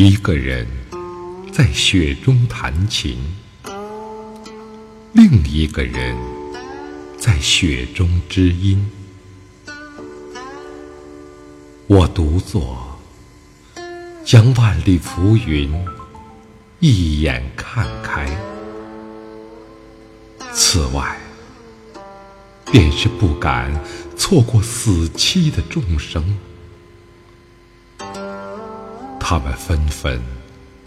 一个人在雪中弹琴，另一个人在雪中知音。我独坐，将万里浮云一眼看开。此外，便是不敢错过死期的众生。他们纷纷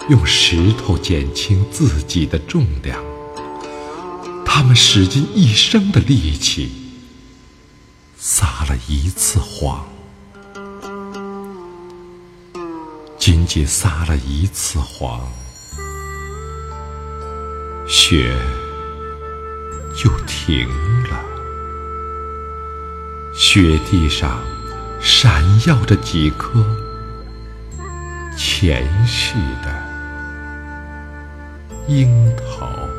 用石头减轻自己的重量，他们使尽一生的力气，撒了一次谎，仅仅撒了一次谎，雪就停了，雪地上闪耀着几颗。前世的樱桃。